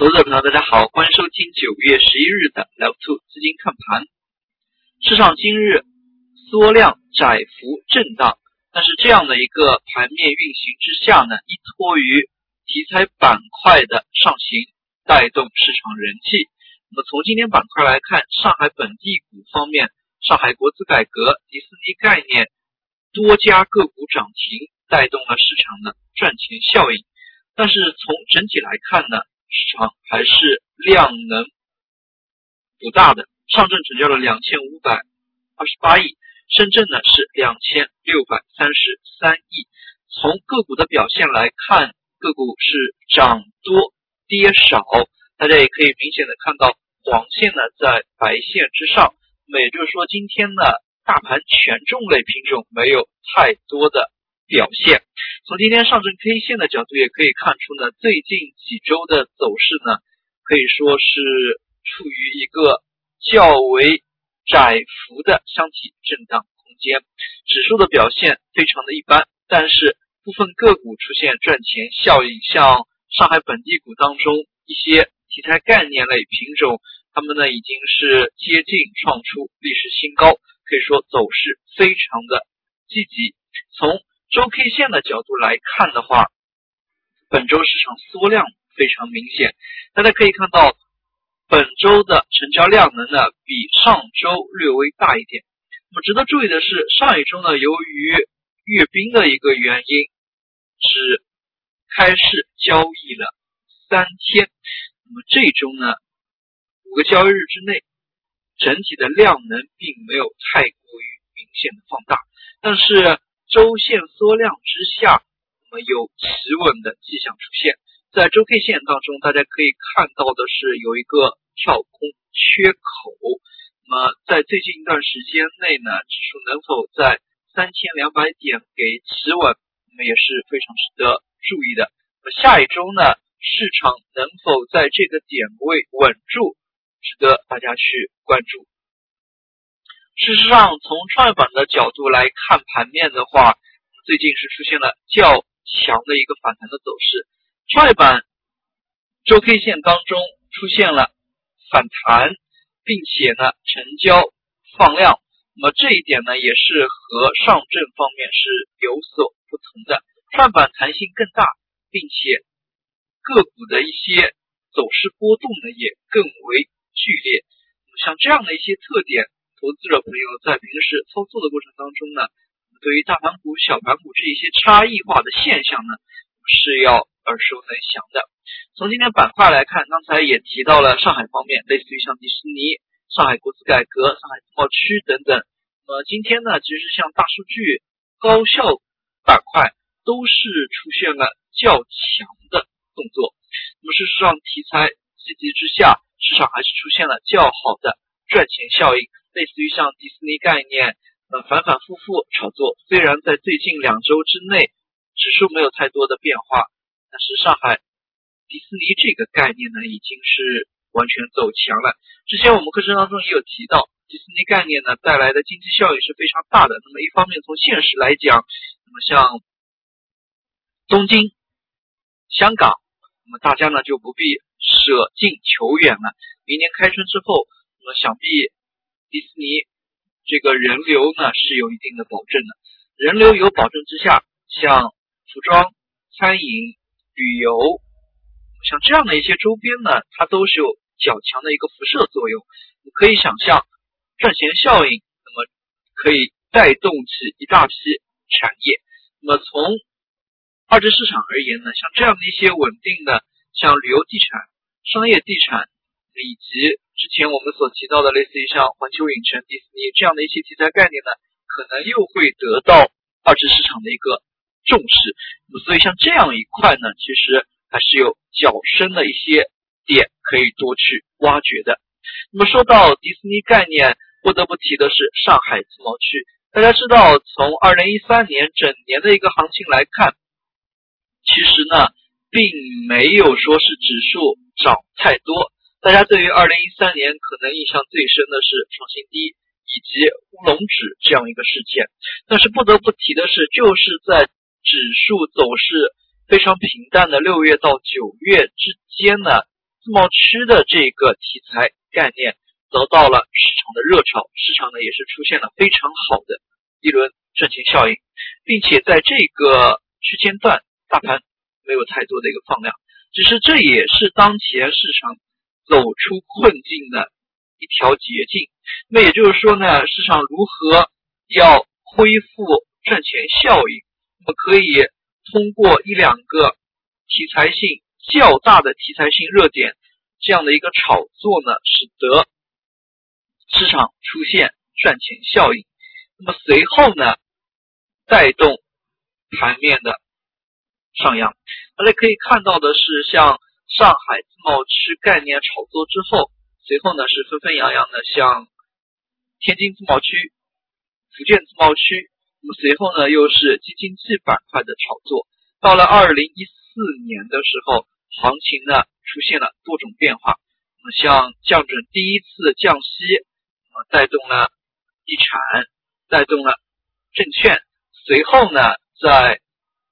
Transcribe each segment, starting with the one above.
投资者朋友，大家好，欢迎收听九月十一日的 Level Two 资金看盘。市场今日缩量窄幅震荡，但是这样的一个盘面运行之下呢，依托于题材板块的上行，带动市场人气。那么从今天板块来看，上海本地股方面，上海国资改革、迪士尼概念多家个股涨停，带动了市场的赚钱效应。但是从整体来看呢？市场还是量能不大的，上证成交了两千五百二十八亿，深圳呢是两千六百三十三亿。从个股的表现来看，个股是涨多跌少，大家也可以明显的看到黄线呢在白线之上，那也就是说今天呢大盘权重类品种没有太多的。表现，从今天上证 K 线的角度也可以看出呢，最近几周的走势呢，可以说是处于一个较为窄幅的箱体震荡空间，指数的表现非常的一般，但是部分个股出现赚钱效应，像上海本地股当中一些题材概念类品种，它们呢已经是接近创出历史新高，可以说走势非常的积极，从。周 K 线的角度来看的话，本周市场缩量非常明显。大家可以看到，本周的成交量能呢比上周略微大一点。那么值得注意的是，上一周呢由于阅兵的一个原因，只开市交易了三天。那么这周呢，五个交易日之内，整体的量能并没有太过于明显的放大，但是。周线缩量之下，我们有企稳的迹象出现。在周 K 线当中，大家可以看到的是有一个跳空缺口。那么在最近一段时间内呢，指数能否在三千两百点给企稳，那么也是非常值得注意的。那么下一周呢，市场能否在这个点位稳住，值得大家去关注。事实上，从创业板的角度来看盘面的话，最近是出现了较强的一个反弹的走势。创业板周 K 线当中出现了反弹，并且呢成交放量，那么这一点呢也是和上证方面是有所不同的。创业板弹性更大，并且个股的一些走势波动呢也更为剧烈。像这样的一些特点。投资者朋友在平时操作的过程当中呢，对于大盘股、小盘股这一些差异化的现象呢，是要耳熟能详的。从今天板块来看，刚才也提到了上海方面，类似于像迪士尼、上海国资改革、上海自贸区等等。呃，今天呢，其实像大数据、高效板块都是出现了较强的动作。那么事实上，题材积极之下，市场还是出现了较好的赚钱效应。类似于像迪士尼概念，呃，反反复复炒作。虽然在最近两周之内，指数没有太多的变化，但是上海迪士尼这个概念呢，已经是完全走强了。之前我们课程当中也有提到，迪士尼概念呢带来的经济效益是非常大的。那么一方面从现实来讲，那么像东京、香港，那么大家呢就不必舍近求远了。明年开春之后，那么想必。迪士尼这个人流呢是有一定的保证的，人流有保证之下，像服装、餐饮、旅游，像这样的一些周边呢，它都是有较强的一个辐射作用。你可以想象赚钱效应，那么可以带动起一大批产业。那么从二级市场而言呢，像这样的一些稳定的，像旅游地产、商业地产以及。之前我们所提到的，类似于像环球影城、迪士尼这样的一些题材概念呢，可能又会得到二级市场的一个重视。所以像这样一块呢，其实还是有较深的一些点可以多去挖掘的。那么，说到迪士尼概念，不得不提的是上海自贸区。大家知道，从二零一三年整年的一个行情来看，其实呢，并没有说是指数涨太多。大家对于二零一三年可能印象最深的是创新低以及乌龙指这样一个事件，但是不得不提的是，就是在指数走势非常平淡的六月到九月之间呢，自贸区的这个题材概念得到了市场的热炒，市场呢也是出现了非常好的一轮赚钱效应，并且在这个区间段大盘没有太多的一个放量，只是这也是当前市场走出困境的一条捷径。那也就是说呢，市场如何要恢复赚钱效应，那么可以通过一两个题材性。较大的题材性热点，这样的一个炒作呢，使得市场出现赚钱效应。那么随后呢，带动盘面的上扬。大家可以看到的是，像上海自贸区概念炒作之后，随后呢是纷纷扬扬的，像天津自贸区、福建自贸区。那么随后呢，又是基金经济板块的炒作。到了二零一四年的时候。行情呢出现了多种变化，那么像降准第一次降息，啊带动了地产，带动了证券，随后呢在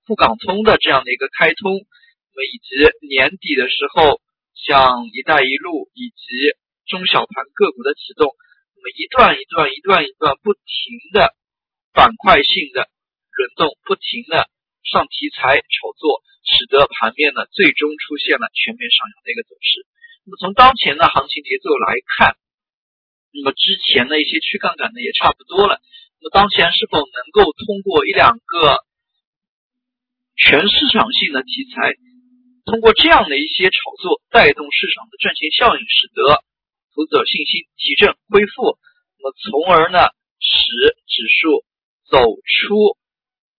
沪港通的这样的一个开通，以及年底的时候，像一带一路以及中小盘个股的启动，那么一段一段一段一段不停的板块性的轮动，不停的上题材炒作。使得盘面呢最终出现了全面上扬的一个走势。那么从当前的行情节奏来看，那么之前的一些去杠杆呢也差不多了。那么当前是否能够通过一两个全市场性的题材，通过这样的一些炒作带动市场的赚钱效应，使得投资者信心提振恢复，那么从而呢使指数走出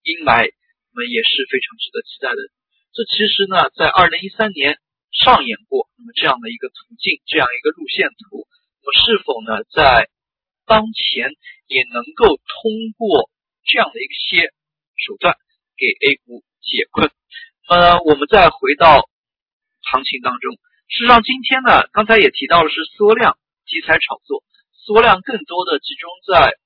阴霾，那么也是非常值得期待的。这其实呢，在二零一三年上演过。那么这样的一个途径，这样一个路线图，那么是否呢，在当前也能够通过这样的一些手段给 A 股解困？呃，我们再回到行情当中，事实上今天呢，刚才也提到了是缩量题材炒作，缩量更多的集中在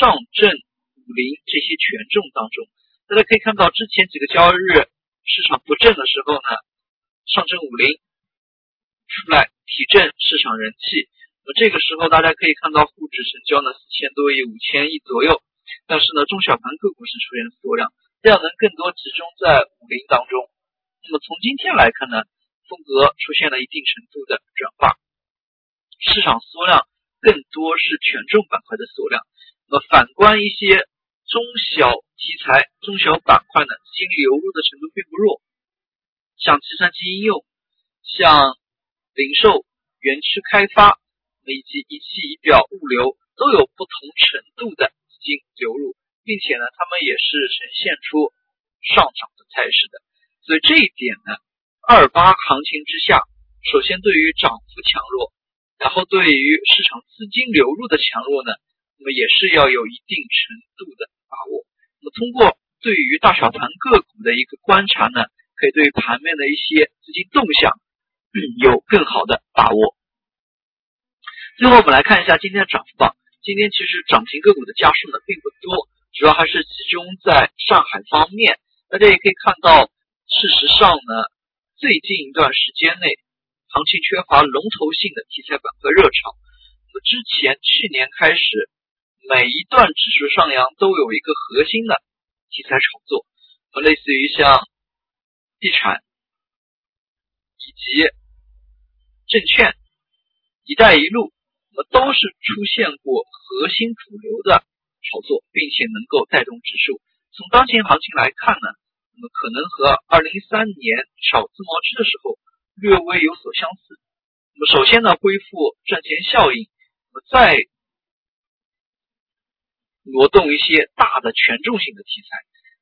上证五零这些权重当中。大家可以看到，之前几个交易日。市场不振的时候呢，上证五零出来提振市场人气。那这个时候大家可以看到沪指成交呢四千多亿、五千亿左右，但是呢中小盘个股是出现缩量，量能更多集中在五零当中。那么从今天来看呢，风格出现了一定程度的转化，市场缩量更多是权重板块的缩量。那么反观一些。中小题材、中小板块呢，资金流入的程度并不弱，像计算机应用、像零售、园区开发以及仪器仪表、物流都有不同程度的资金流入，并且呢，它们也是呈现出上涨的态势的。所以这一点呢，二八行情之下，首先对于涨幅强弱，然后对于市场资金流入的强弱呢，那么也是要有一定程度的。把握，那么通过对于大小盘个股的一个观察呢，可以对盘面的一些资金动向有更好的把握。最后我们来看一下今天的涨幅榜，今天其实涨停个股的家数呢并不多，主要还是集中在上海方面。大家也可以看到，事实上呢，最近一段时间内，行情缺乏龙头性的题材板块热炒。那么之前去年开始。每一段指数上扬都有一个核心的题材炒作，和类似于像地产以及证券、一带一路，那么都是出现过核心主流的炒作，并且能够带动指数。从当前行情来看呢，那么可能和二零一三年炒自贸区的时候略微有所相似。那么首先呢，恢复赚钱效应，那么再。挪动一些大的权重型的题材，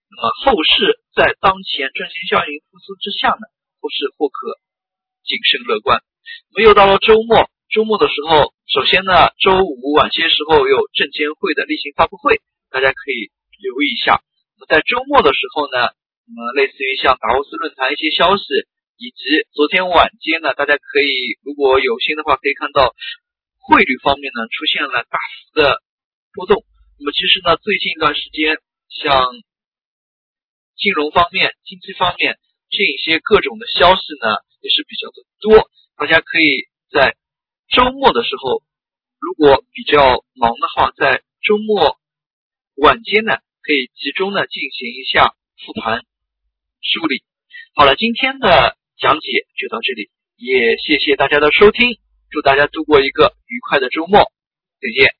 那么后市在当前赚钱效应复苏之下呢，后市或可谨慎乐观。没有到了周末，周末的时候，首先呢，周五晚些时候有证监会的例行发布会，大家可以留意一下。在周末的时候呢，那么类似于像达沃斯论坛一些消息，以及昨天晚间呢，大家可以如果有心的话，可以看到汇率方面呢出现了大幅的波动。那么其实呢，最近一段时间，像金融方面、经济方面这一些各种的消息呢，也是比较的多。大家可以在周末的时候，如果比较忙的话，在周末晚间呢，可以集中的进行一下复盘梳理。好了，今天的讲解就到这里，也谢谢大家的收听，祝大家度过一个愉快的周末，再见。